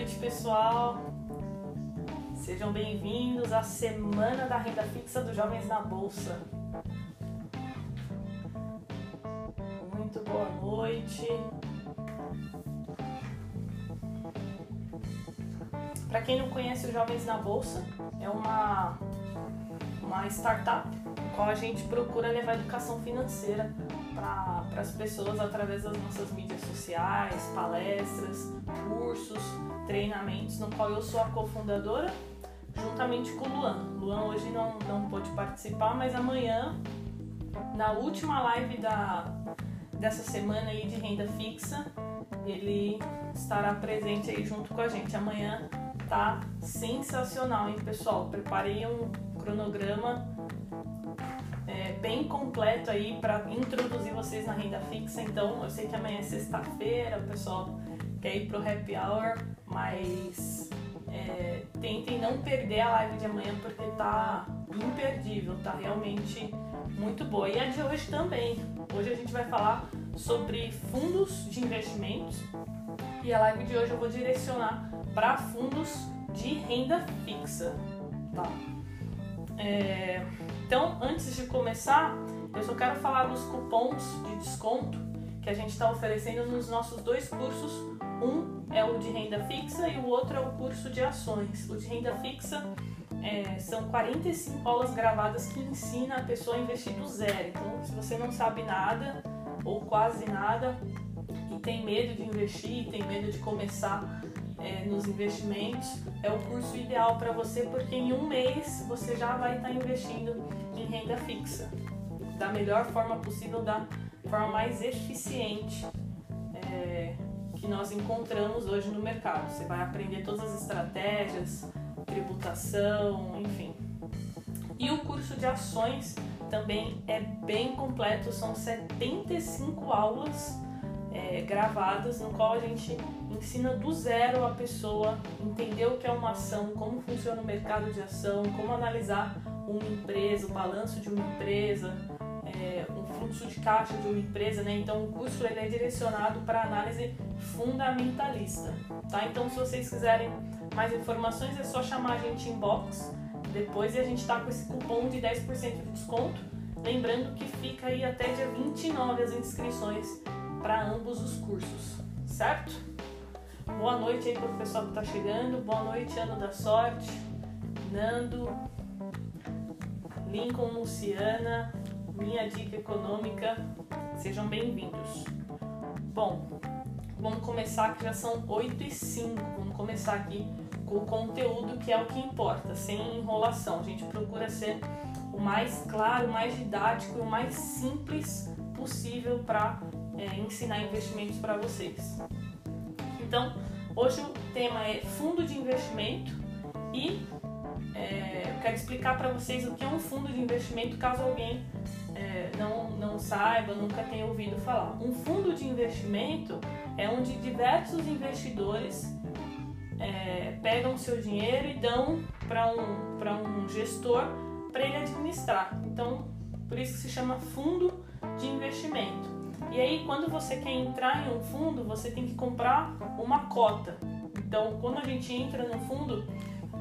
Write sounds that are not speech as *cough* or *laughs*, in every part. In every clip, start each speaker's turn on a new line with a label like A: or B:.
A: noite, pessoal. Sejam bem-vindos à Semana da Renda Fixa dos Jovens na Bolsa. Muito boa noite. Para quem não conhece o Jovens na Bolsa, é uma, uma startup qual a gente procura levar educação financeira para as pessoas através das nossas mídias sociais, palestras, cursos, treinamentos, no qual eu sou a cofundadora, juntamente com o Luan. Luan hoje não, não pôde participar, mas amanhã, na última live da, dessa semana aí de renda fixa, ele estará presente aí junto com a gente. Amanhã tá sensacional, hein, pessoal? Preparei um cronograma é, bem completo aí para introduzir vocês na renda fixa. Então, eu sei que amanhã é sexta-feira, o pessoal quer ir pro happy hour, mas é, tentem não perder a live de amanhã porque tá imperdível, tá realmente muito boa. E a de hoje também. Hoje a gente vai falar sobre fundos de investimentos e a live de hoje eu vou direcionar para fundos de renda fixa, tá? É, então, antes de começar, eu só quero falar dos cupons de desconto que a gente está oferecendo nos nossos dois cursos. Um é o de renda fixa e o outro é o curso de ações. O de renda fixa é, são 45 aulas gravadas que ensina a pessoa a investir do zero. Então, se você não sabe nada ou quase nada e tem medo de investir, tem medo de começar é, nos investimentos, é o curso ideal para você porque em um mês você já vai estar tá investindo em renda fixa da melhor forma possível, da forma mais eficiente que nós encontramos hoje no mercado. Você vai aprender todas as estratégias, tributação, enfim. E o curso de ações também é bem completo, são 75 aulas é, gravadas, no qual a gente ensina do zero a pessoa entender o que é uma ação, como funciona o mercado de ação, como analisar uma empresa, o balanço de uma empresa, fluxo de caixa de uma empresa, né? Então o curso ele é direcionado para análise fundamentalista, tá? Então se vocês quiserem mais informações é só chamar a gente inbox depois e a gente tá com esse cupom de 10% de desconto. Lembrando que fica aí até dia 29 as inscrições para ambos os cursos, certo? Boa noite aí para o pessoal que está chegando. Boa noite, Ano da Sorte, Nando, Lincoln, Luciana, Minha Dica Econômica. Sejam bem-vindos. Bom, vamos começar que já são 8 e 5. Vamos começar aqui com o conteúdo que é o que importa, sem enrolação. A gente procura ser o mais claro, o mais didático e o mais simples possível para é, ensinar investimentos para vocês. Então, hoje o tema é fundo de investimento e é, eu quero explicar para vocês o que é um fundo de investimento caso alguém saiba, nunca tenha ouvido falar. Um fundo de investimento é onde diversos investidores é, pegam seu dinheiro e dão para um, um gestor para ele administrar. Então, por isso que se chama fundo de investimento. E aí, quando você quer entrar em um fundo, você tem que comprar uma cota. Então, quando a gente entra no fundo,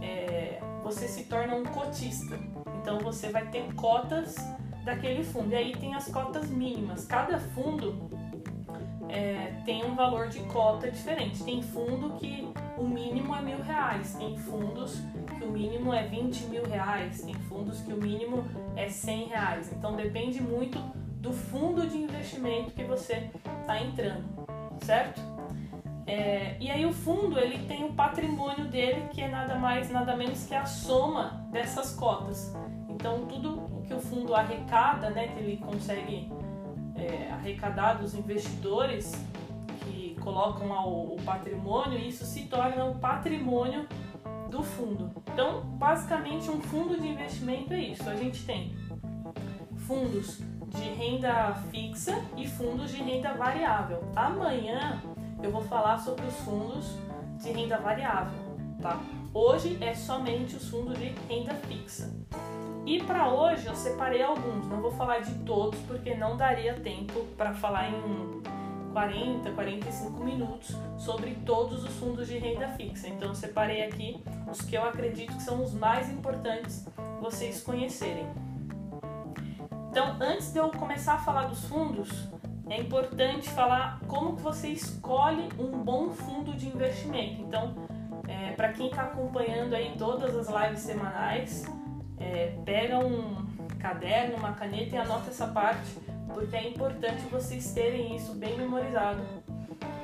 A: é, você se torna um cotista. Então, você vai ter cotas daquele fundo. E aí tem as cotas mínimas. Cada fundo é, tem um valor de cota diferente. Tem fundo que o mínimo é mil reais, tem fundos que o mínimo é 20 mil reais, tem fundos que o mínimo é 100 reais. Então depende muito do fundo de investimento que você está entrando, certo? É, e aí o fundo ele tem o patrimônio dele que é nada mais nada menos que a soma dessas cotas. Então tudo o que o fundo arrecada, né, que ele consegue é, arrecadar dos investidores que colocam o patrimônio, isso se torna o patrimônio do fundo. Então, basicamente, um fundo de investimento é isso. A gente tem fundos de renda fixa e fundos de renda variável. Amanhã eu vou falar sobre os fundos de renda variável, tá? Hoje é somente os fundos de renda fixa. E para hoje eu separei alguns, não vou falar de todos porque não daria tempo para falar em, 40, 45 minutos sobre todos os fundos de renda fixa. Então, separei aqui os que eu acredito que são os mais importantes vocês conhecerem. Então, antes de eu começar a falar dos fundos, é importante falar como que você escolhe um bom fundo de investimento. Então, é, para quem está acompanhando aí todas as lives semanais, é, pega um caderno, uma caneta e anota essa parte, porque é importante vocês terem isso bem memorizado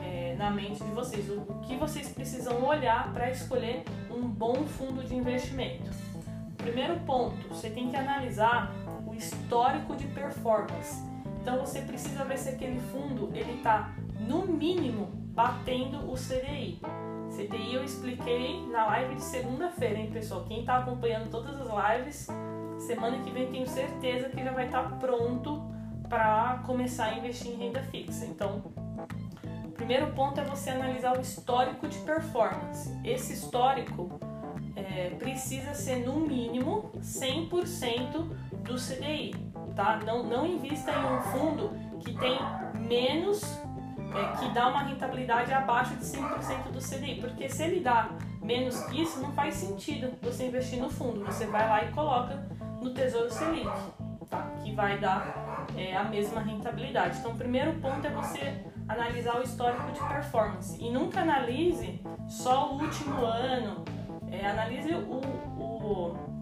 A: é, na mente de vocês. O, que vocês precisam olhar para escolher um bom fundo de investimento. Primeiro ponto, você tem que analisar o histórico de performance. Então você precisa ver se aquele fundo ele está no mínimo batendo o CDI. CDI eu expliquei na live de segunda-feira, hein, pessoal? Quem está acompanhando todas as lives, semana que vem tenho certeza que já vai estar tá pronto para começar a investir em renda fixa. Então, o primeiro ponto é você analisar o histórico de performance. Esse histórico é, precisa ser no mínimo 100% do CDI, tá? Não, não invista em um fundo que tem menos é, que dá uma rentabilidade abaixo de 5% do CDI, porque se ele dá menos que isso, não faz sentido você investir no fundo. Você vai lá e coloca no Tesouro Selic, tá? que vai dar é, a mesma rentabilidade. Então, o primeiro ponto é você analisar o histórico de performance e nunca analise só o último ano, é, analise o, o,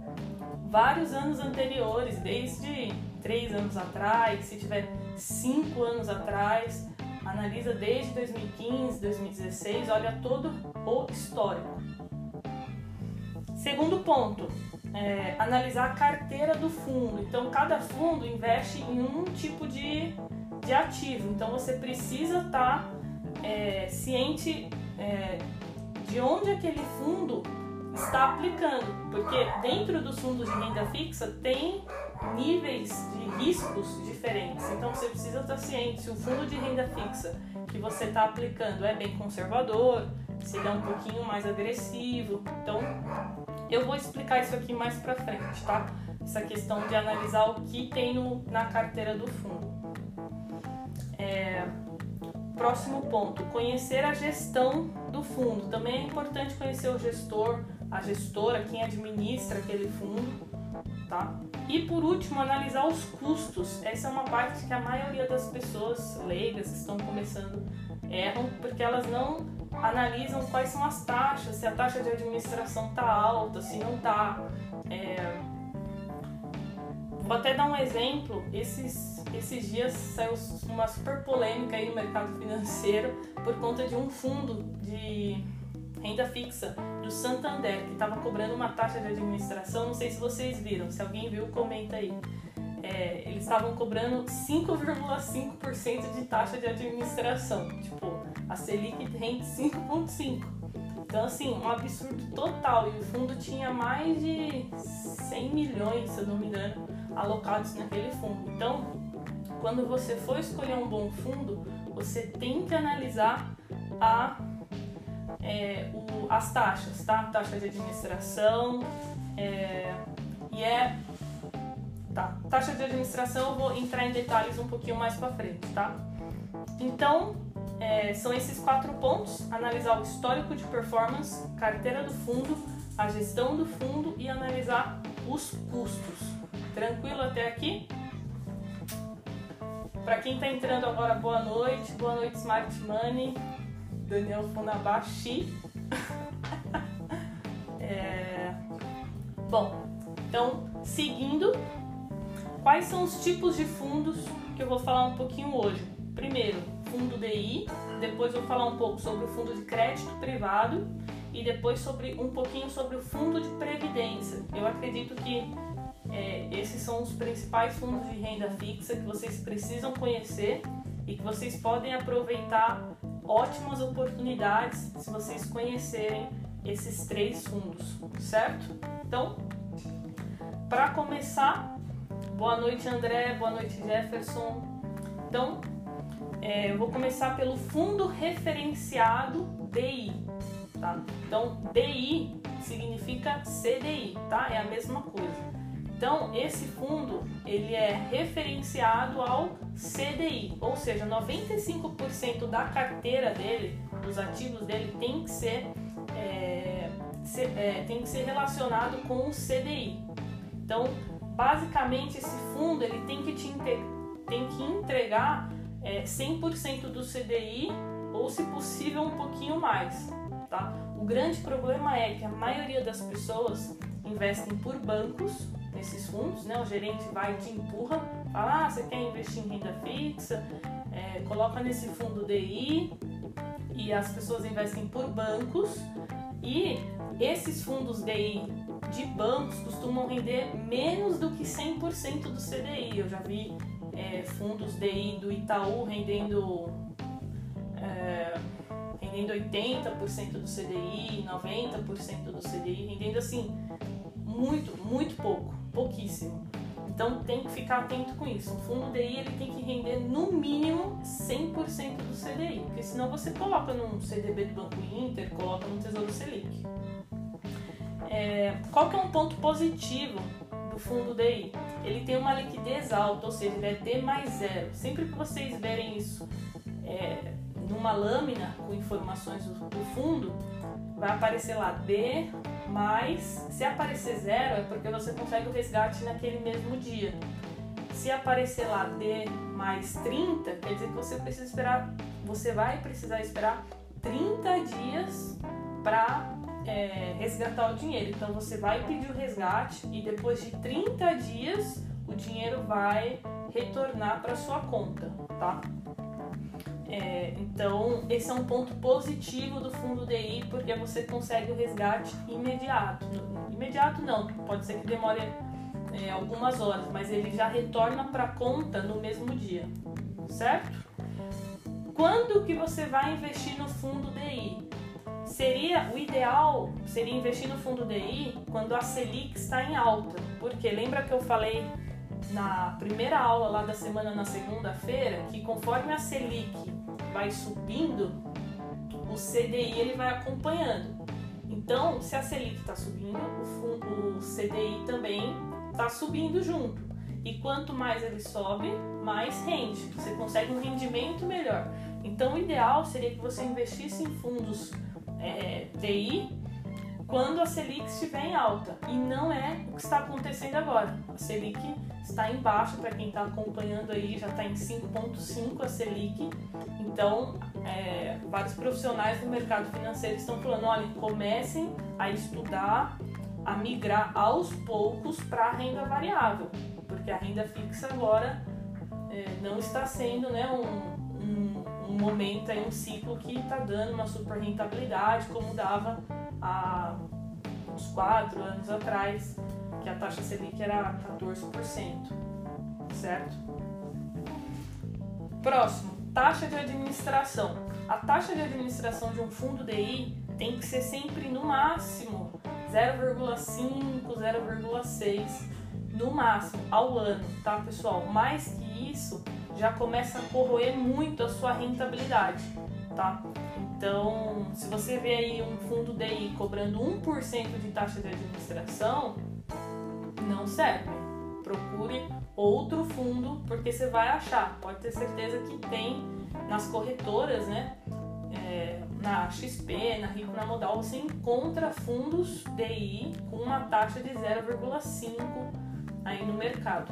A: vários anos anteriores, desde três anos atrás, se tiver cinco anos atrás analisa desde 2015, 2016, olha todo o histórico. Segundo ponto, é, analisar a carteira do fundo. Então, cada fundo investe em um tipo de, de ativo. Então, você precisa estar tá, é, ciente é, de onde aquele fundo está aplicando, porque dentro dos fundos de renda fixa tem níveis de riscos diferentes. Então você precisa estar ciente se o fundo de renda fixa que você está aplicando é bem conservador, se ele é um pouquinho mais agressivo. Então eu vou explicar isso aqui mais para frente, tá? Essa questão de analisar o que tem no, na carteira do fundo. É, próximo ponto, conhecer a gestão do fundo. Também é importante conhecer o gestor, a gestora, quem administra aquele fundo, tá? E por último, analisar os custos. Essa é uma parte que a maioria das pessoas leigas que estão começando erram, porque elas não analisam quais são as taxas, se a taxa de administração está alta, se não está. É... Vou até dar um exemplo. Esses, esses dias saiu uma super polêmica aí no mercado financeiro por conta de um fundo de renda fixa do Santander, que estava cobrando uma taxa de administração. Não sei se vocês viram, se alguém viu, comenta aí. É, eles estavam cobrando 5,5% de taxa de administração. Tipo, a Selic rende 5,5%. Então, assim, um absurdo total. E o fundo tinha mais de 100 milhões, se eu não me engano, alocados naquele fundo. Então, quando você for escolher um bom fundo, você tem que analisar a é, o, as taxas, tá? Taxa de administração é, e é tá. Taxa de administração eu vou entrar em detalhes um pouquinho mais para frente, tá? Então é, são esses quatro pontos: analisar o histórico de performance, carteira do fundo, a gestão do fundo e analisar os custos. Tranquilo até aqui? Para quem está entrando agora, boa noite, boa noite Smart Money. Daniel Funabashi. *laughs* é... Bom, então, seguindo, quais são os tipos de fundos que eu vou falar um pouquinho hoje? Primeiro, fundo DI, depois vou falar um pouco sobre o fundo de crédito privado e depois sobre um pouquinho sobre o fundo de previdência. Eu acredito que é, esses são os principais fundos de renda fixa que vocês precisam conhecer e que vocês podem aproveitar ótimas oportunidades se vocês conhecerem esses três fundos, certo? Então, para começar, boa noite André, boa noite Jefferson. Então, é, eu vou começar pelo fundo referenciado DI, tá? Então, DI significa CDI, tá? É a mesma coisa. Então, esse fundo ele é referenciado ao CDI, ou seja, 95% da carteira dele, dos ativos dele, tem que ser, é, é, tem que ser relacionado com o CDI. Então, basicamente, esse fundo ele tem que, te tem que entregar é, 100% do CDI ou, se possível, um pouquinho mais. Tá? O grande problema é que a maioria das pessoas investem por bancos nesses fundos, né? O gerente vai e te empurra, fala, ah, você quer investir em renda fixa, é, coloca nesse fundo DI e as pessoas investem por bancos e esses fundos DI de bancos costumam render menos do que 100% do CDI. Eu já vi é, fundos DI do Itaú rendendo é, rendendo 80% do CDI, 90% do CDI, rendendo assim muito, muito pouco, pouquíssimo. Então tem que ficar atento com isso. O fundo DI ele tem que render no mínimo 100% do CDI, porque senão você coloca num CDB do Banco Inter, coloca no Tesouro Selic. É, qual que é um ponto positivo do fundo DI? Ele tem uma liquidez alta, ou seja, ele é D mais zero. Sempre que vocês verem isso é, numa lâmina com informações do, do fundo, vai aparecer lá D mais. Se aparecer zero, é porque você consegue o resgate naquele mesmo dia. Se aparecer lá D mais 30, quer dizer que você precisa esperar, você vai precisar esperar 30 dias para é, resgatar o dinheiro. Então você vai pedir o resgate e depois de 30 dias o dinheiro vai retornar para sua conta, tá? É, então, esse é um ponto positivo do fundo DI, porque você consegue o resgate imediato. Imediato não, pode ser que demore é, algumas horas, mas ele já retorna para a conta no mesmo dia, certo? Quando que você vai investir no fundo DI? Seria o ideal seria investir no fundo DI quando a Selic está em alta, porque lembra que eu falei na primeira aula lá da semana na segunda-feira que conforme a Selic vai subindo, o CDI ele vai acompanhando. Então, se a Selic está subindo, o, fundo, o CDI também está subindo junto. E quanto mais ele sobe, mais rende. Você consegue um rendimento melhor. Então, o ideal seria que você investisse em fundos é, TI quando a Selic estiver em alta. E não é o que está acontecendo agora. A Selic está embaixo, para quem está acompanhando aí, já está em 5,5 a Selic. Então, é, vários profissionais do mercado financeiro estão falando: olha, comecem a estudar, a migrar aos poucos para a renda variável, porque a renda fixa agora é, não está sendo né, um, um, um momento, aí, um ciclo que está dando uma super rentabilidade como dava há uns 4 anos atrás que a taxa Selic era 14%, certo? Próximo, taxa de administração. A taxa de administração de um fundo DI tem que ser sempre no máximo 0,5, 0,6 no máximo ao ano, tá, pessoal? Mais que isso já começa a corroer muito a sua rentabilidade, tá? Então, se você vê aí um fundo DI cobrando 1% de taxa de administração, não serve. Procure outro fundo, porque você vai achar. Pode ter certeza que tem nas corretoras, né? É, na XP, na Rico, na Modal, você encontra fundos DI com uma taxa de 0,5 aí no mercado.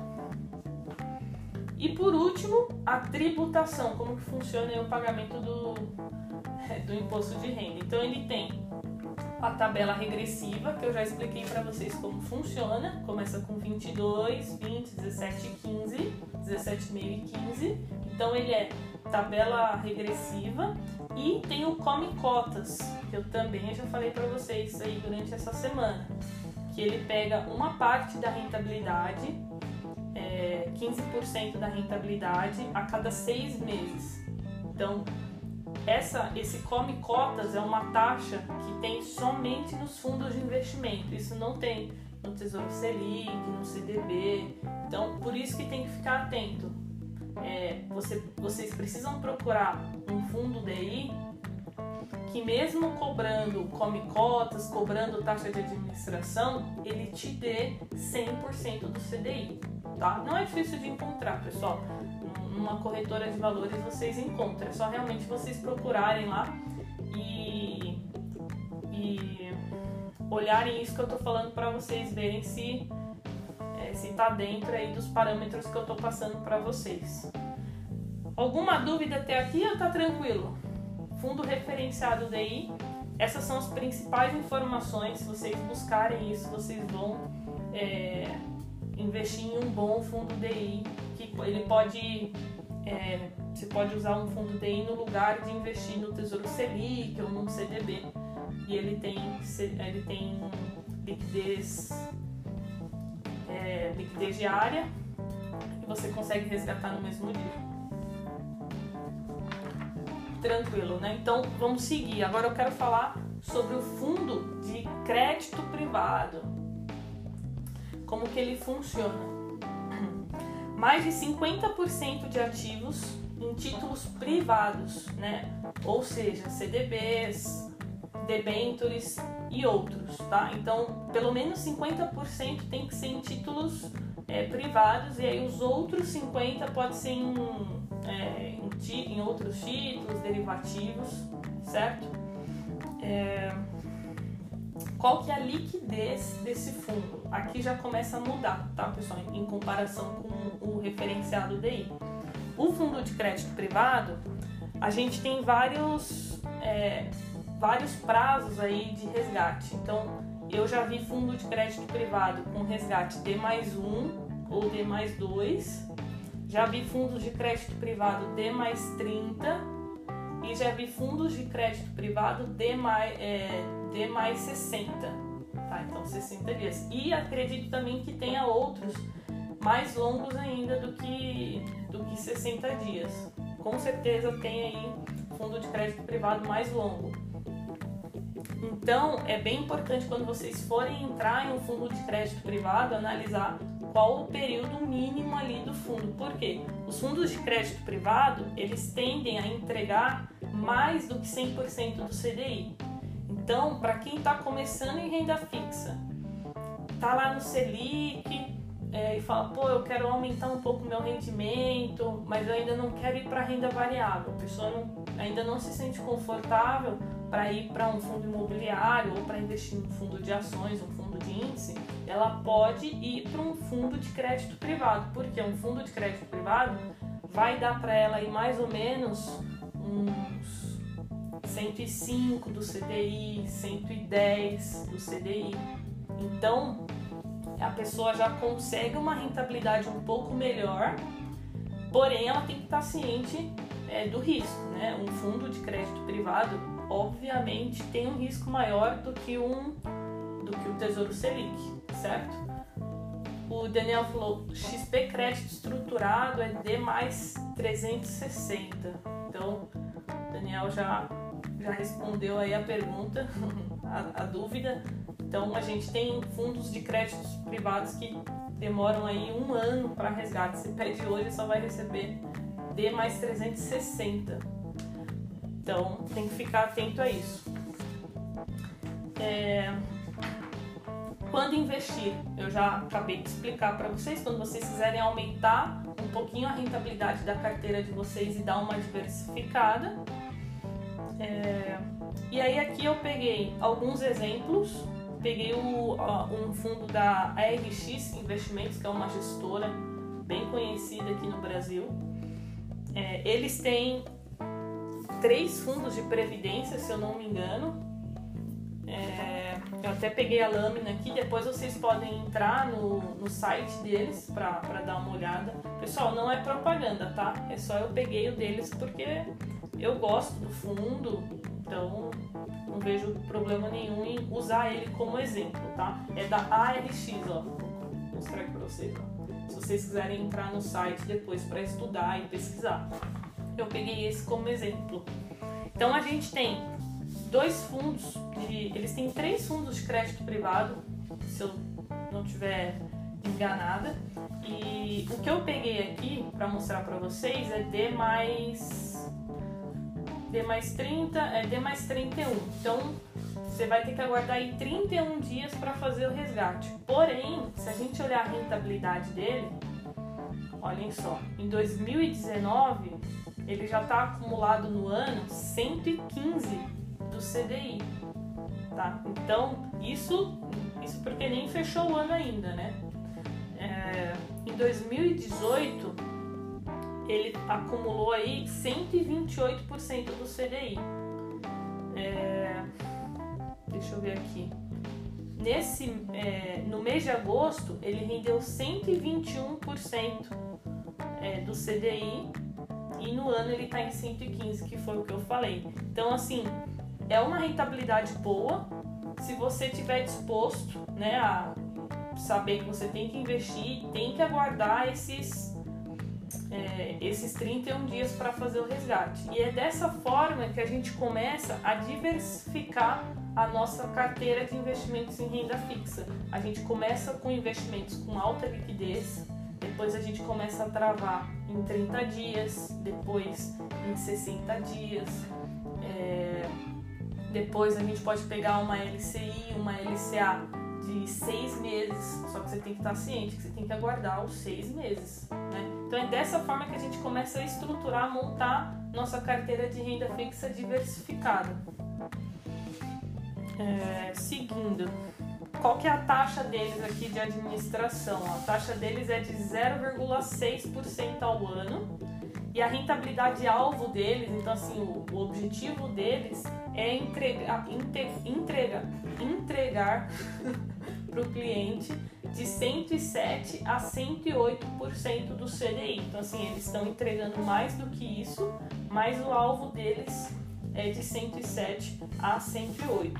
A: E por último, a tributação, como que funciona o pagamento do, do imposto de renda. Então ele tem a tabela regressiva, que eu já expliquei para vocês como funciona. Começa com 22, 20, 17 15, 17,5 e 15. Então ele é tabela regressiva e tem o Come Cotas, que eu também já falei para vocês aí durante essa semana, que ele pega uma parte da rentabilidade, é, 15% da rentabilidade a cada seis meses. Então essa, esse come cotas é uma taxa que tem somente nos fundos de investimento. Isso não tem no Tesouro Selic, no CDB. Então, por isso que tem que ficar atento. É, você, vocês precisam procurar um fundo DI que mesmo cobrando come cotas, cobrando taxa de administração, ele te dê 100% do CDI, tá? Não é difícil de encontrar, pessoal. Numa corretora de valores vocês encontram, é só realmente vocês procurarem lá e, e olharem isso que eu tô falando para vocês verem se é, se tá dentro aí dos parâmetros que eu tô passando para vocês. Alguma dúvida até aqui ou tá tranquilo? Fundo referenciado DI, essas são as principais informações. Se vocês buscarem isso, vocês vão é, investir em um bom fundo DI, que ele pode é, você pode usar um fundo DI no lugar de investir no Tesouro Selic ou num CDB. E ele tem, ele tem liquidez, é, liquidez diária e você consegue resgatar no mesmo dia tranquilo, né? Então vamos seguir. Agora eu quero falar sobre o fundo de crédito privado. Como que ele funciona? Mais de 50% de ativos em títulos privados, né? Ou seja, CDBs, debentures e outros, tá? Então, pelo menos 50% tem que ser em títulos é, privados e aí os outros 50 pode ser em é, em, em, outros títulos, derivativos, certo? É, qual que é a liquidez desse fundo? Aqui já começa a mudar, tá, pessoal? Em comparação com o referenciado DI. O fundo de crédito privado, a gente tem vários, é, vários prazos aí de resgate. Então, eu já vi fundo de crédito privado com resgate D mais um ou D mais dois já vi fundos de crédito privado D mais 30 e já vi fundos de crédito privado D mais, é, D mais 60. Tá, então 60 dias. E acredito também que tenha outros mais longos ainda do que, do que 60 dias. Com certeza tem aí fundo de crédito privado mais longo. Então, é bem importante quando vocês forem entrar em um fundo de crédito privado, analisar qual o período mínimo ali do fundo. Por quê? Os fundos de crédito privado, eles tendem a entregar mais do que 100% do CDI. Então, para quem está começando em renda fixa, tá lá no Selic é, e fala, pô, eu quero aumentar um pouco meu rendimento, mas eu ainda não quero ir para renda variável. A pessoa não, ainda não se sente confortável para ir para um fundo imobiliário ou para investir em um fundo de ações, um fundo índice ela pode ir para um fundo de crédito privado, porque um fundo de crédito privado vai dar para ela aí mais ou menos uns 105 do CDI, 110 do CDI. Então, a pessoa já consegue uma rentabilidade um pouco melhor, porém ela tem que estar ciente é, do risco, né? Um fundo de crédito privado, obviamente, tem um risco maior do que um do que o Tesouro Selic certo? O Daniel falou, XP crédito estruturado é D mais 360. Então, Daniel já, já respondeu aí a pergunta, *laughs* a, a dúvida. Então, a gente tem fundos de créditos privados que demoram aí um ano para resgate. Se pede hoje, só vai receber D mais 360. Então, tem que ficar atento a isso. É, quando investir, eu já acabei de explicar para vocês, quando vocês quiserem aumentar um pouquinho a rentabilidade da carteira de vocês e dar uma diversificada. É... E aí aqui eu peguei alguns exemplos, peguei o, um fundo da ARX Investimentos, que é uma gestora bem conhecida aqui no Brasil. É, eles têm três fundos de previdência, se eu não me engano. Eu até peguei a lâmina aqui, depois vocês podem entrar no, no site deles para dar uma olhada. Pessoal, não é propaganda, tá? É só eu peguei o deles porque eu gosto do fundo, então não vejo problema nenhum em usar ele como exemplo, tá? É da ARX, ó. Vou mostrar aqui para vocês, ó. Se vocês quiserem entrar no site depois para estudar e pesquisar. Eu peguei esse como exemplo. Então a gente tem dois fundos, de, eles têm três fundos de crédito privado, se eu não tiver enganada. E o que eu peguei aqui para mostrar para vocês é D mais D mais 30, é D mais 31. Então, você vai ter que aguardar aí 31 dias para fazer o resgate. Porém, se a gente olhar a rentabilidade dele, olhem só, em 2019 ele já está acumulado no ano 115 do CDI, tá? Então isso, isso porque nem fechou o ano ainda, né? É, em 2018 ele acumulou aí 128% do CDI. É, deixa eu ver aqui. Nesse, é, no mês de agosto, ele rendeu 121% é, do CDI e no ano ele está em 115, que foi o que eu falei. Então, assim, é uma rentabilidade boa se você tiver disposto né, a saber que você tem que investir, tem que aguardar esses, é, esses 31 dias para fazer o resgate. E é dessa forma que a gente começa a diversificar a nossa carteira de investimentos em renda fixa. A gente começa com investimentos com alta liquidez, depois a gente começa a travar em 30 dias, depois em 60 dias. É, depois a gente pode pegar uma LCI, uma LCA de seis meses, só que você tem que estar ciente que você tem que aguardar os seis meses. Né? Então é dessa forma que a gente começa a estruturar, montar nossa carteira de renda fixa diversificada. É, seguindo, qual que é a taxa deles aqui de administração? A taxa deles é de 0,6% ao ano e a rentabilidade alvo deles, então assim, o, o objetivo deles é entregar, entregar, *laughs* entregar para o cliente de 107 a 108% do CDI. Então assim, eles estão entregando mais do que isso, mas o alvo deles é de 107 a 108.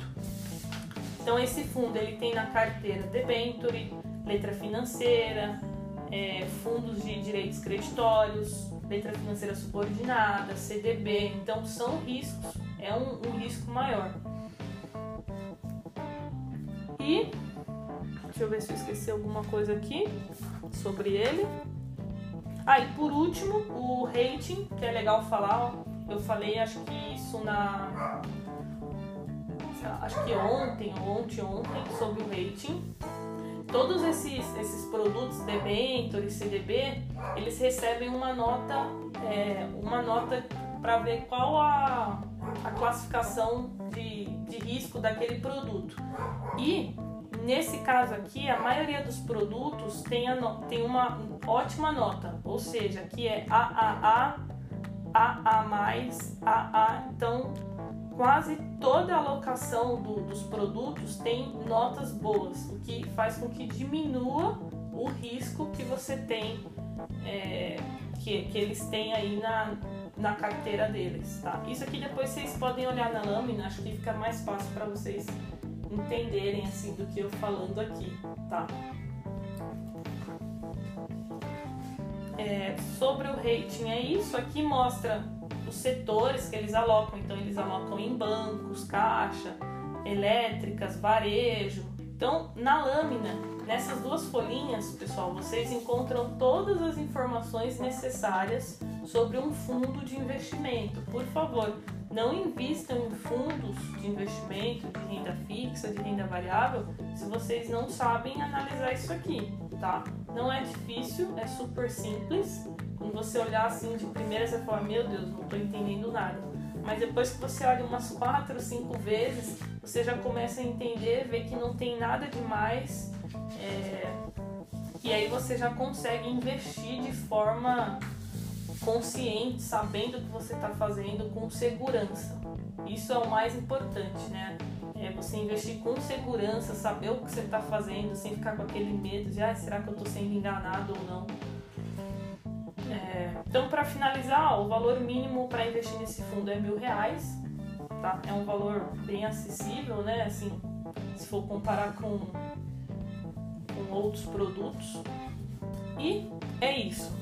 A: Então esse fundo ele tem na carteira debenture, letra financeira, é, fundos de direitos creditórios, letra financeira subordinada, CDB. Então são riscos, é um, um risco maior. E deixa eu ver se eu esqueci alguma coisa aqui sobre ele. Ah, e por último, o rating, que é legal falar, eu falei acho que isso na acho que ontem ontem ontem sobre o rating. Todos esses, esses produtos debenture e CDB, eles recebem uma nota, é, uma nota para ver qual a, a classificação de, de risco daquele produto. E nesse caso aqui, a maioria dos produtos tem, a tem uma ótima nota, ou seja, que é AAA, AA+, AA, quase toda a alocação do, dos produtos tem notas boas, o que faz com que diminua o risco que você tem, é, que, que eles têm aí na, na carteira deles, tá? Isso aqui depois vocês podem olhar na lâmina, acho que fica mais fácil para vocês entenderem assim do que eu falando aqui, tá? É, sobre o rating é isso, aqui mostra os setores que eles alocam. Então, eles alocam em bancos, caixa, elétricas, varejo. Então, na lâmina, nessas duas folhinhas, pessoal, vocês encontram todas as informações necessárias sobre um fundo de investimento. Por favor, não invistam em fundos de investimento, de renda fixa, de renda variável, se vocês não sabem analisar isso aqui, tá? Não é difícil, é super simples quando você olhar assim de primeira, você fala: Meu Deus, não estou entendendo nada. Mas depois que você olha umas quatro, cinco vezes, você já começa a entender, ver que não tem nada demais. É... E aí você já consegue investir de forma consciente, sabendo o que você está fazendo com segurança. Isso é o mais importante, né? É você investir com segurança, saber o que você está fazendo, sem ficar com aquele medo de ah, será que eu estou sendo enganado ou não. É, então, para finalizar, o valor mínimo para investir nesse fundo é mil reais. Tá? É um valor bem acessível, né? Assim, se for comparar com, com outros produtos. E é isso.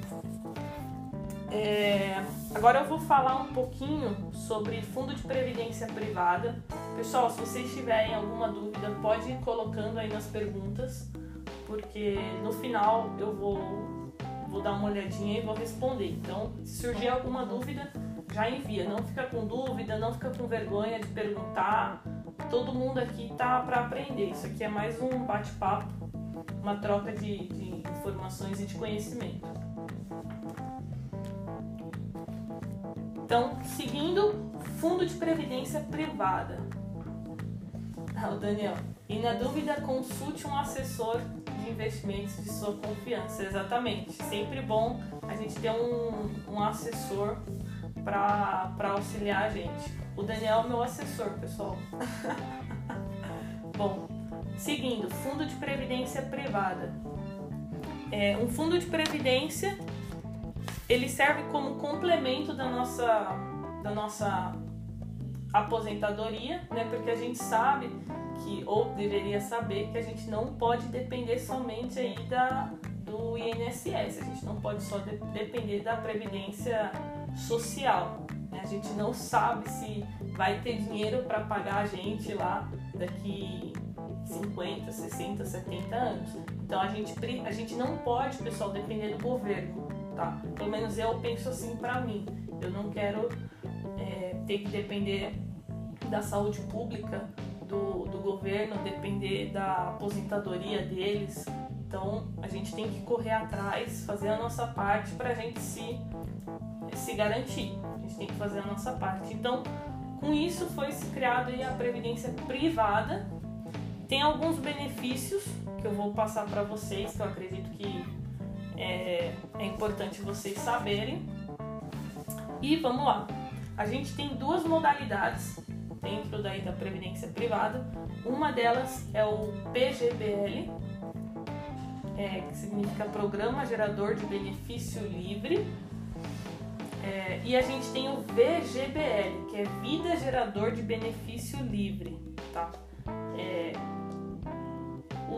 A: É, agora eu vou falar um pouquinho sobre fundo de previdência privada. Pessoal, se vocês tiverem alguma dúvida, pode ir colocando aí nas perguntas, porque no final eu vou vou dar uma olhadinha e vou responder. Então, se surgir alguma dúvida, já envia. Não fica com dúvida, não fica com vergonha de perguntar. Todo mundo aqui tá para aprender. Isso aqui é mais um bate-papo, uma troca de, de informações e de conhecimento. Então, seguindo, fundo de previdência privada. Ah, o Daniel. E na dúvida, consulte um assessor de investimentos de sua confiança. Exatamente. Sempre bom a gente ter um, um assessor para auxiliar a gente. O Daniel é meu assessor, pessoal. *laughs* bom, seguindo, fundo de previdência privada. É, um fundo de previdência ele serve como complemento da nossa, da nossa aposentadoria, né? Porque a gente sabe que, ou deveria saber, que a gente não pode depender somente aí da, do INSS, a gente não pode só de, depender da previdência social. Né? A gente não sabe se vai ter dinheiro para pagar a gente lá daqui 50, 60, 70 anos. Então a gente, a gente não pode, pessoal, depender do governo, tá? Pelo menos eu penso assim para mim. Eu não quero é, ter que depender da saúde pública do, do governo, depender da aposentadoria deles. Então a gente tem que correr atrás, fazer a nossa parte para a gente se, se garantir. A gente tem que fazer a nossa parte. Então, com isso foi criado a previdência privada. Tem alguns benefícios que eu vou passar para vocês, que eu acredito que é, é importante vocês saberem. E vamos lá. A gente tem duas modalidades dentro daí da previdência privada. Uma delas é o PGBL, é, que significa Programa Gerador de Benefício Livre. É, e a gente tem o VGBL, que é Vida Gerador de Benefício Livre. Tá? É,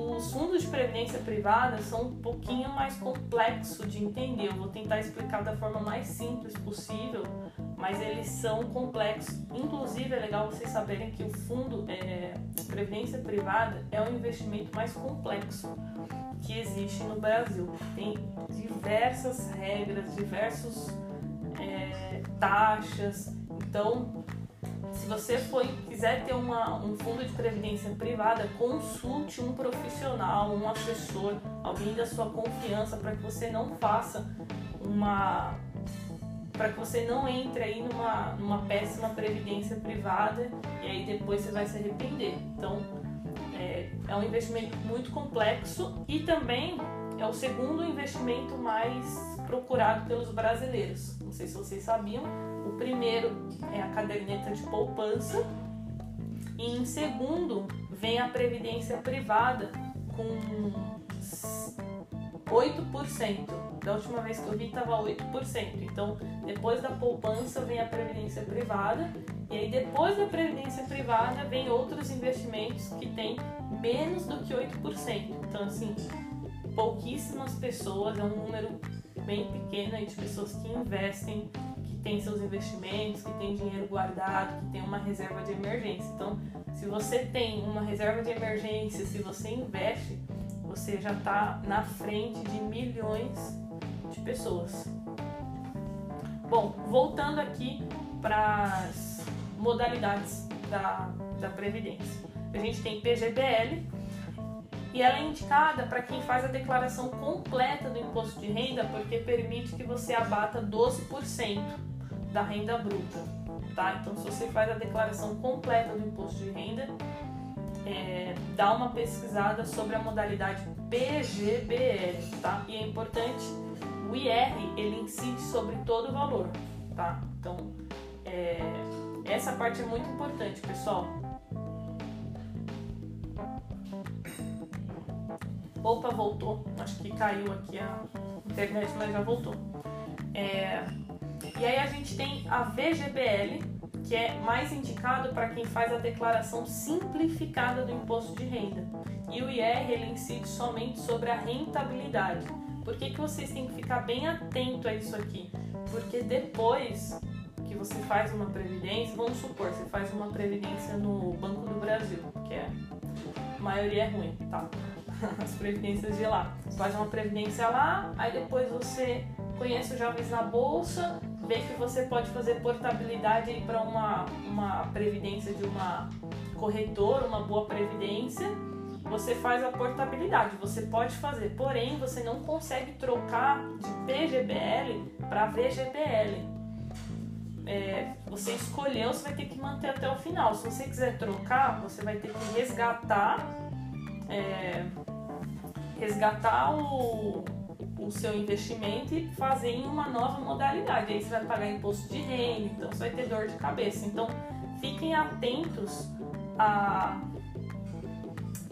A: os fundos de previdência privada são um pouquinho mais complexo de entender. Eu vou tentar explicar da forma mais simples possível, mas eles são complexos. Inclusive, é legal vocês saberem que o fundo é, de previdência privada é o investimento mais complexo que existe no Brasil. Tem diversas regras, diversas é, taxas. Então, se você for, quiser ter uma, um fundo de previdência privada, consulte um profissional, um assessor, alguém da sua confiança para que você não faça uma para que você não entre aí numa, numa péssima previdência privada e aí depois você vai se arrepender. Então é, é um investimento muito complexo e também é o segundo investimento mais procurado pelos brasileiros. Não sei se vocês sabiam, primeiro é a caderneta de poupança e em segundo vem a previdência privada com 8%. Da última vez que eu vi estava 8%. Então, depois da poupança vem a previdência privada e aí depois da previdência privada vem outros investimentos que têm menos do que 8%. Então, assim, pouquíssimas pessoas, é um número bem pequeno de pessoas que investem tem seus investimentos, que tem dinheiro guardado, que tem uma reserva de emergência. Então, se você tem uma reserva de emergência, se você investe, você já está na frente de milhões de pessoas. Bom, voltando aqui para as modalidades da, da Previdência. A gente tem PGBL, e ela é indicada para quem faz a declaração completa do imposto de renda, porque permite que você abata 12% da renda bruta, tá? Então, se você faz a declaração completa do imposto de renda, é, dá uma pesquisada sobre a modalidade PGBL, tá? E é importante, o IR ele incide sobre todo o valor, tá? Então, é, essa parte é muito importante, pessoal. Opa, voltou. Acho que caiu aqui a internet, mas já voltou. É, e aí a gente tem a VGBL, que é mais indicado para quem faz a declaração simplificada do imposto de renda. E o IR ele incide somente sobre a rentabilidade. Por que, que vocês têm que ficar bem atento a isso aqui? Porque depois que você faz uma previdência, vamos supor, você faz uma previdência no Banco do Brasil, que é a maioria é ruim, tá? *laughs* As previdências de lá. Você faz uma previdência lá, aí depois você conhece os jovens na bolsa, que você pode fazer portabilidade para uma, uma previdência de uma corretora, uma boa previdência, você faz a portabilidade. Você pode fazer, porém você não consegue trocar de PGBL para VGBL. É, você escolheu, você vai ter que manter até o final. Se você quiser trocar, você vai ter que resgatar, é, resgatar o, seu investimento e fazer em uma nova modalidade. Aí você vai pagar imposto de renda, então você vai ter dor de cabeça. Então fiquem atentos a,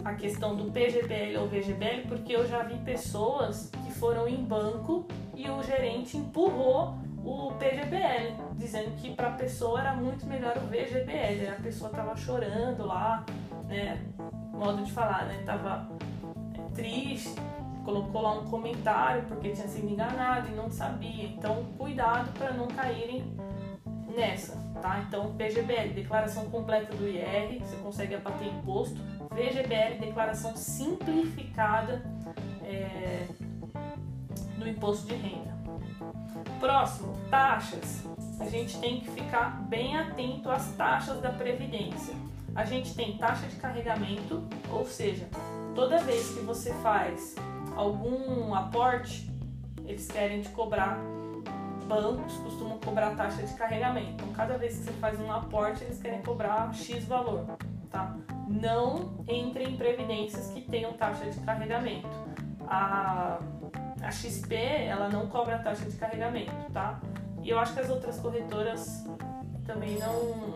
A: a questão do PGBL ou VGBL, porque eu já vi pessoas que foram em banco e o gerente empurrou o PGBL, dizendo que para a pessoa era muito melhor o VGBL. A pessoa tava chorando lá, né? Modo de falar, né? Tava triste, colocou lá um comentário porque tinha sido enganado e não sabia. Então, cuidado para não caírem nessa, tá? Então, PGBL, declaração completa do IR, você consegue abater imposto. VGBL, declaração simplificada é, do imposto de renda. Próximo, taxas. A gente tem que ficar bem atento às taxas da Previdência. A gente tem taxa de carregamento, ou seja, toda vez que você faz algum aporte, eles querem te cobrar. Bancos costumam cobrar taxa de carregamento. Então, cada vez que você faz um aporte, eles querem cobrar X valor, tá? Não entre em previdências que tenham taxa de carregamento. A, a XP, ela não cobra taxa de carregamento, tá? E eu acho que as outras corretoras também não,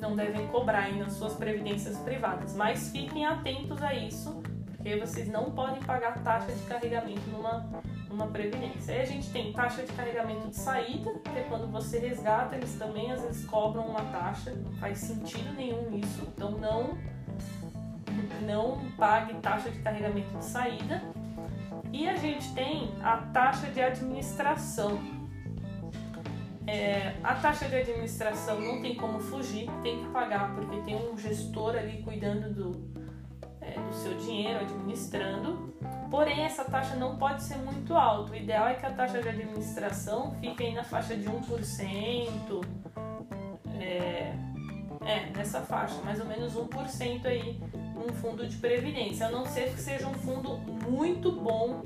A: não devem cobrar nas suas previdências privadas. Mas fiquem atentos a isso, porque vocês não podem pagar taxa de carregamento numa, numa previdência. Aí a gente tem taxa de carregamento de saída, que é quando você resgata, eles também às vezes cobram uma taxa, não faz sentido nenhum isso, então não, não pague taxa de carregamento de saída. E a gente tem a taxa de administração. É, a taxa de administração não tem como fugir, tem que pagar, porque tem um gestor ali cuidando do, é, do seu dinheiro, administrando. Porém, essa taxa não pode ser muito alta. O ideal é que a taxa de administração fique aí na faixa de 1%, é, é nessa faixa, mais ou menos 1% aí um fundo de previdência, a não ser que seja um fundo muito bom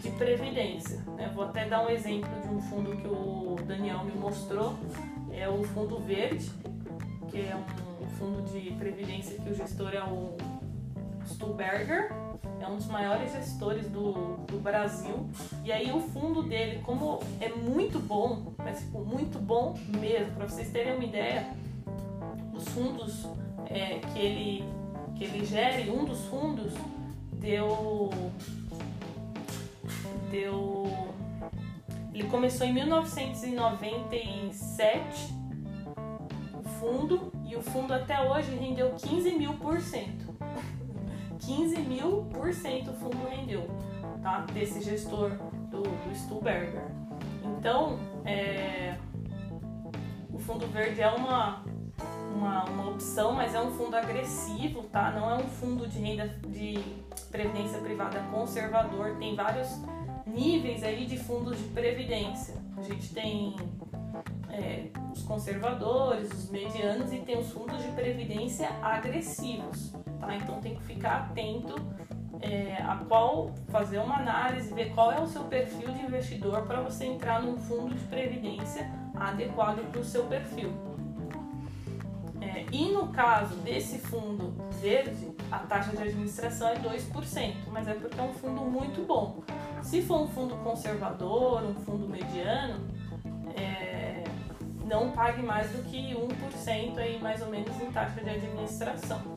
A: de previdência. Né? Vou até dar um exemplo de um fundo que o Daniel me mostrou, é o Fundo Verde, que é um fundo de previdência que o gestor é o Stuberger, é um dos maiores gestores do, do Brasil. E aí o fundo dele, como é muito bom, mas tipo, muito bom mesmo, para vocês terem uma ideia, os fundos é, que, ele, que ele gere, um dos fundos deu. deu. Ele começou em 1997 o fundo e o fundo até hoje rendeu 15 mil por cento. 15 mil por cento o fundo rendeu, tá? Desse gestor do, do Stuberger. Então, é, o fundo verde é uma, uma, uma opção, mas é um fundo agressivo, tá? Não é um fundo de renda de previdência privada conservador. Tem vários níveis aí de fundos de previdência. A gente tem é, os conservadores, os medianos e tem os fundos de previdência agressivos tá? Então tem que ficar atento é, a qual fazer uma análise, ver qual é o seu perfil de investidor para você entrar num fundo de previdência adequado para o seu perfil. É, e no caso desse fundo verde, a taxa de administração é 2%, mas é porque é um fundo muito bom. Se for um fundo conservador, um fundo mediano, é, não pague mais do que 1% aí mais ou menos em taxa de administração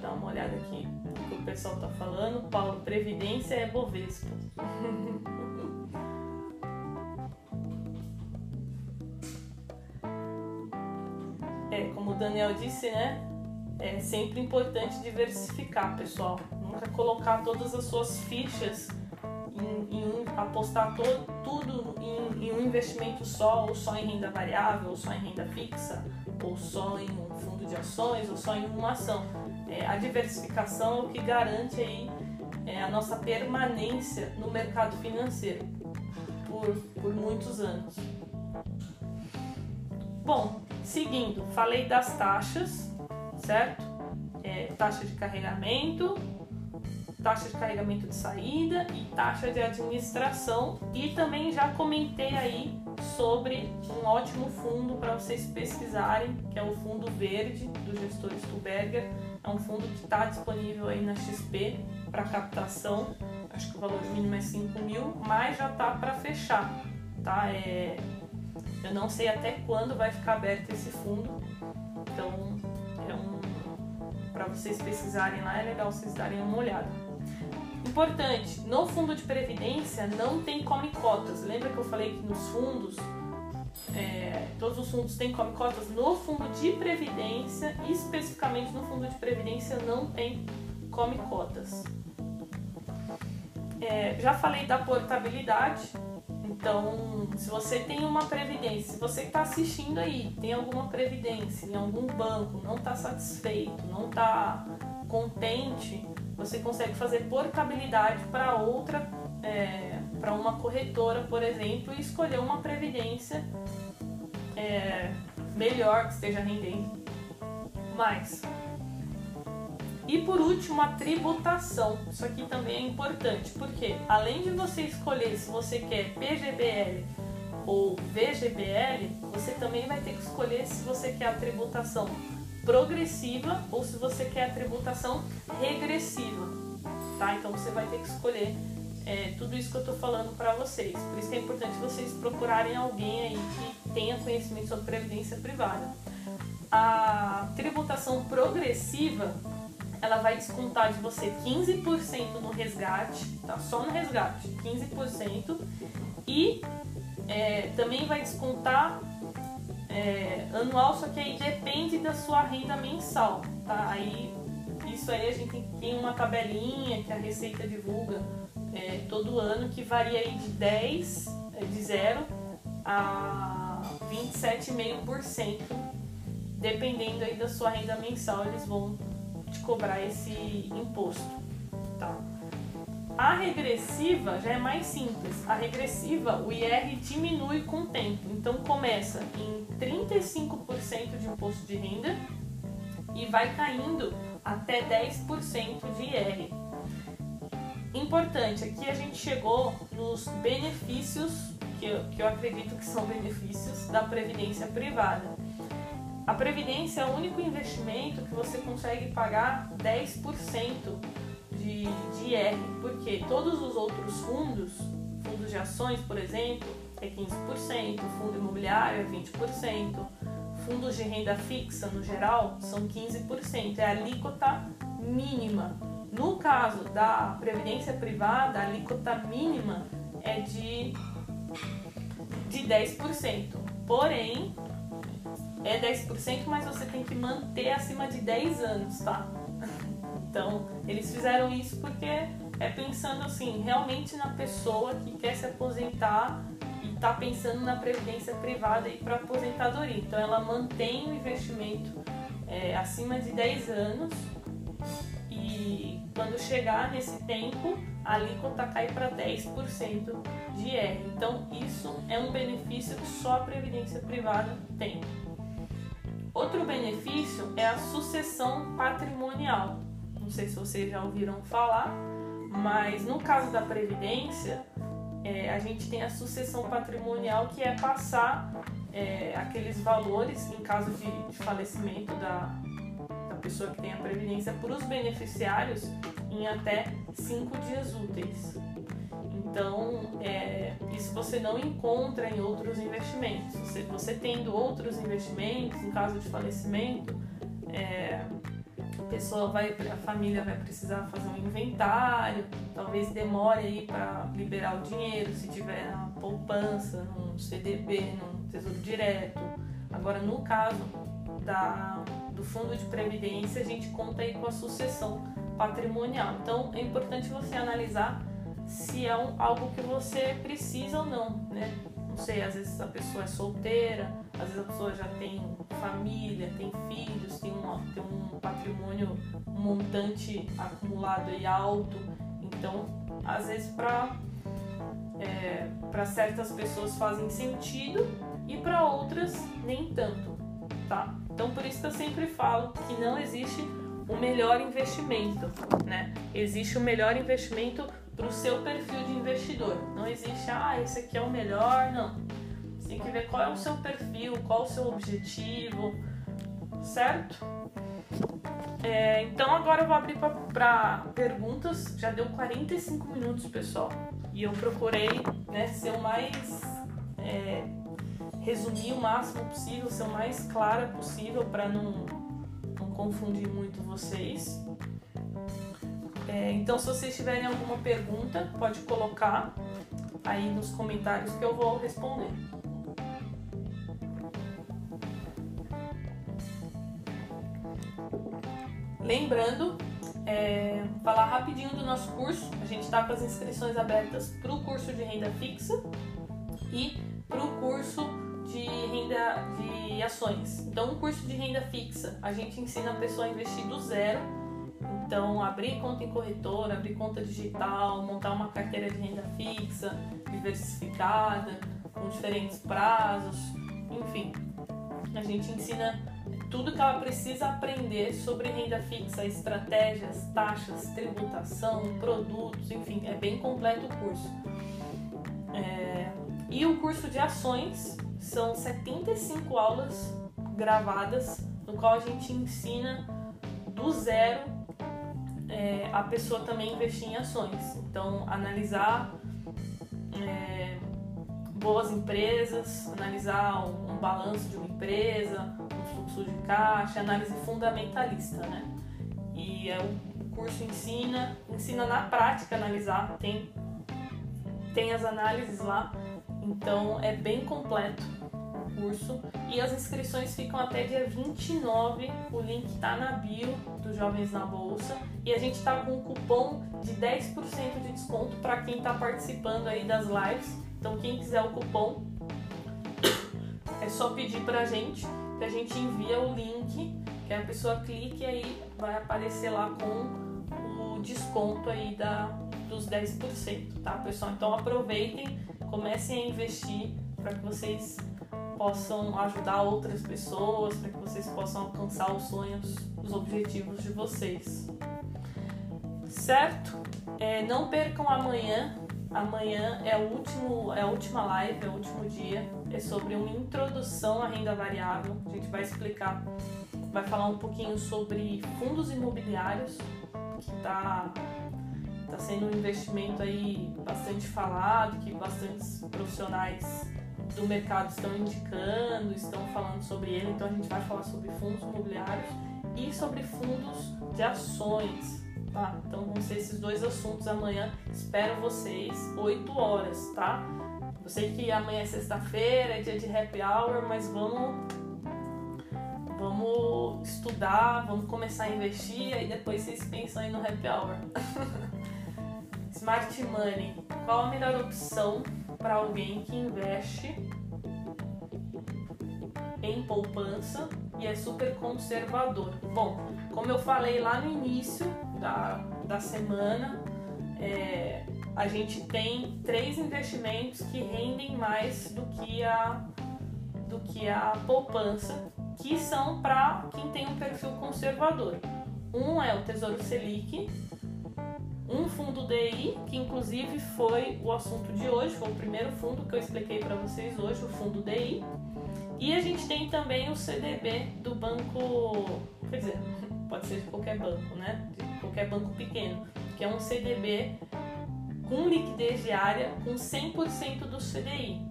A: dar uma olhada aqui no que o pessoal tá falando. Paulo, Previdência é Bovespa. *laughs* é, como o Daniel disse, né? É sempre importante diversificar, pessoal. Nunca colocar todas as suas fichas em, em apostar to, tudo em, em um investimento só, ou só em renda variável, ou só em renda fixa, ou só em um fundo de ações, ou só em uma ação é, a diversificação é o que garante aí é, a nossa permanência no mercado financeiro. por, por muitos anos. Bom, seguindo, falei das taxas, certo? É, taxa de carregamento, taxa de carregamento de saída e taxa de administração. E também já comentei aí sobre um ótimo fundo para vocês pesquisarem, que é o Fundo Verde do gestor Stuberger. É um fundo que está disponível aí na XP para captação. Acho que o valor mínimo é 5 mil, mas já tá para fechar, tá? É, eu não sei até quando vai ficar aberto esse fundo, então é um para vocês pesquisarem lá é legal vocês darem uma olhada. Importante, no fundo de previdência não tem come cotas. Lembra que eu falei que nos fundos, é, todos os fundos têm come cotas? No fundo de previdência, especificamente no fundo de previdência, não tem come cotas. É, já falei da portabilidade, então se você tem uma previdência, se você está assistindo aí, tem alguma previdência em algum banco, não está satisfeito, não está contente, você consegue fazer portabilidade para outra, é, para uma corretora, por exemplo, e escolher uma previdência é, melhor que esteja rendendo mais. E por último, a tributação. Isso aqui também é importante, porque além de você escolher se você quer PGBL ou VGBL, você também vai ter que escolher se você quer a tributação progressiva ou se você quer a tributação regressiva, tá? Então você vai ter que escolher é, tudo isso que eu estou falando para vocês. Por isso que é importante vocês procurarem alguém aí que tenha conhecimento sobre previdência privada. A tributação progressiva ela vai descontar de você 15% no resgate, tá? Só no resgate, 15%. E é, também vai descontar é, anual, só que aí depende da sua renda mensal, tá? Aí isso aí a gente tem, uma tabelinha que a Receita divulga é, todo ano que varia aí de 10, é, de 0 a 27,5%, dependendo aí da sua renda mensal, eles vão te cobrar esse imposto, tá? A regressiva já é mais simples. A regressiva, o IR diminui com o tempo. Então começa em 35% de imposto de renda e vai caindo até 10% de IR. Importante, aqui a gente chegou nos benefícios, que eu, que eu acredito que são benefícios da previdência privada. A previdência é o único investimento que você consegue pagar 10% de, de IR, porque todos os outros fundos, fundos de ações, por exemplo, é 15%, fundo imobiliário é 20%, fundos de renda fixa no geral são 15%, é a alíquota mínima. No caso da previdência privada, a alíquota mínima é de, de 10%. Porém, é 10%, mas você tem que manter acima de 10 anos, tá? Então, eles fizeram isso porque é pensando assim, realmente na pessoa que quer se aposentar e está pensando na previdência privada e para aposentadoria. Então, ela mantém o investimento é, acima de 10 anos e quando chegar nesse tempo, a alíquota cai para 10% de R. Então, isso é um benefício que só a previdência privada tem. Outro benefício é a sucessão patrimonial. Não sei se vocês já ouviram falar, mas no caso da Previdência, é, a gente tem a sucessão patrimonial que é passar é, aqueles valores em caso de, de falecimento da, da pessoa que tem a Previdência para os beneficiários em até cinco dias úteis. Então, é, isso você não encontra em outros investimentos. Você, você tendo outros investimentos, em caso de falecimento, é, pessoa vai, a família vai precisar fazer um inventário, talvez demore aí para liberar o dinheiro, se tiver na poupança, num CDB, num tesouro direto. Agora, no caso da, do fundo de previdência, a gente conta aí com a sucessão patrimonial. Então, é importante você analisar se é um, algo que você precisa ou não, né? Sei, às vezes a pessoa é solteira, às vezes a pessoa já tem família, tem filhos, tem, uma, tem um patrimônio um montante acumulado e alto. Então, às vezes para é, para certas pessoas fazem sentido e para outras nem tanto, tá? Então por isso que eu sempre falo que não existe o melhor investimento, né? Existe o melhor investimento para o seu perfil de investidor. Não existe, ah, esse aqui é o melhor, não. Você tem que ver qual é o seu perfil, qual o seu objetivo, certo? É, então agora eu vou abrir para perguntas. Já deu 45 minutos, pessoal. E eu procurei né, ser o mais. É, resumir o máximo possível, ser o mais clara possível para não, não confundir muito vocês. É, então, se vocês tiverem alguma pergunta, pode colocar aí nos comentários que eu vou responder. Lembrando, é, falar rapidinho do nosso curso. A gente está com as inscrições abertas para o curso de renda fixa e para o curso de renda de ações. Então, o curso de renda fixa, a gente ensina a pessoa a investir do zero. Então, abrir conta em corretora, abrir conta digital, montar uma carteira de renda fixa, diversificada, com diferentes prazos, enfim. A gente ensina tudo que ela precisa aprender sobre renda fixa, estratégias, taxas, tributação, produtos, enfim, é bem completo o curso. É... E o curso de ações são 75 aulas gravadas, no qual a gente ensina do zero é, a pessoa também investir em ações. Então, analisar é, boas empresas, analisar um, um balanço de uma empresa, fluxo de caixa, análise fundamentalista, né? E é, o curso ensina, ensina na prática analisar, tem, tem as análises lá, então é bem completo curso. E as inscrições ficam até dia 29, o link tá na bio dos Jovens na Bolsa. E a gente tá com um cupom de 10% de desconto para quem tá participando aí das lives. Então quem quiser o cupom, *coughs* é só pedir pra gente que a gente envia o link, que a pessoa clique e aí vai aparecer lá com o desconto aí da, dos 10%, tá pessoal? Então aproveitem, comecem a investir para que vocês possam ajudar outras pessoas, para que vocês possam alcançar os sonhos, os objetivos de vocês. Certo? É, não percam amanhã Amanhã é, o último, é a última live, é o último dia. É sobre uma introdução à renda variável. A gente vai explicar, vai falar um pouquinho sobre fundos imobiliários, que está tá sendo um investimento aí bastante falado, que bastantes profissionais do mercado estão indicando, estão falando sobre ele. Então a gente vai falar sobre fundos imobiliários e sobre fundos de ações tá? Então vão ser esses dois assuntos amanhã. Espero vocês, 8 horas, tá? Eu sei que amanhã é sexta-feira, é dia de happy hour, mas vamos vamos estudar, vamos começar a investir, aí depois vocês pensam aí no happy hour. *laughs* Smart Money, qual a melhor opção para alguém que investe em poupança e é super conservador? Bom, como eu falei lá no início, da, da semana, é, a gente tem três investimentos que rendem mais do que a, do que a poupança, que são para quem tem um perfil conservador. Um é o Tesouro Selic, um fundo DI, que inclusive foi o assunto de hoje, foi o primeiro fundo que eu expliquei para vocês hoje, o fundo DI. E a gente tem também o CDB do banco, quer dizer, *laughs* pode ser de qualquer banco, né? De qualquer banco pequeno, que é um CDB com liquidez diária com 100% do CDI,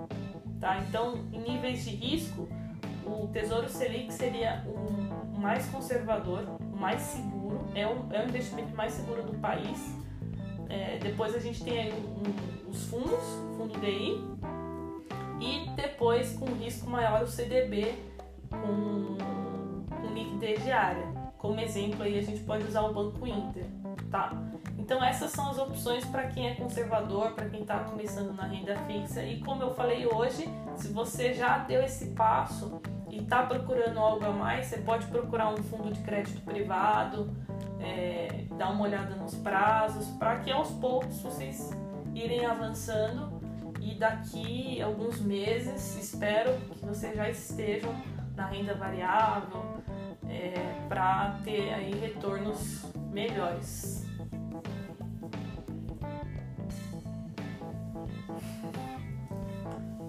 A: tá? Então, em níveis de risco, o Tesouro Selic seria o mais conservador, o mais seguro, é o, é o investimento mais seguro do país. É, depois a gente tem aí um, os fundos, fundo DI, e depois com risco maior o CDB com, com liquidez diária. Como exemplo aí a gente pode usar o Banco Inter, tá? Então essas são as opções para quem é conservador, para quem está começando na renda fixa. E como eu falei hoje, se você já deu esse passo e está procurando algo a mais, você pode procurar um fundo de crédito privado, é, dar uma olhada nos prazos, para que aos poucos vocês irem avançando e daqui alguns meses espero que vocês já estejam na renda variável é, para ter aí retornos melhores.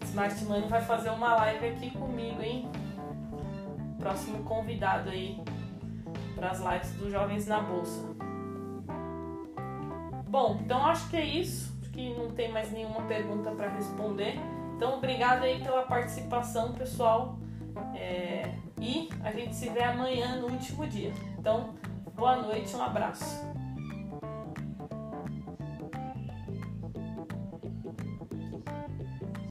A: Smart Money vai fazer uma live aqui comigo, hein? Próximo convidado aí para as lives dos Jovens na Bolsa. Bom, então acho que é isso. Acho que não tem mais nenhuma pergunta para responder. Então, obrigado aí pela participação, pessoal. É... E a gente se vê amanhã no último dia. Então, boa noite, um abraço.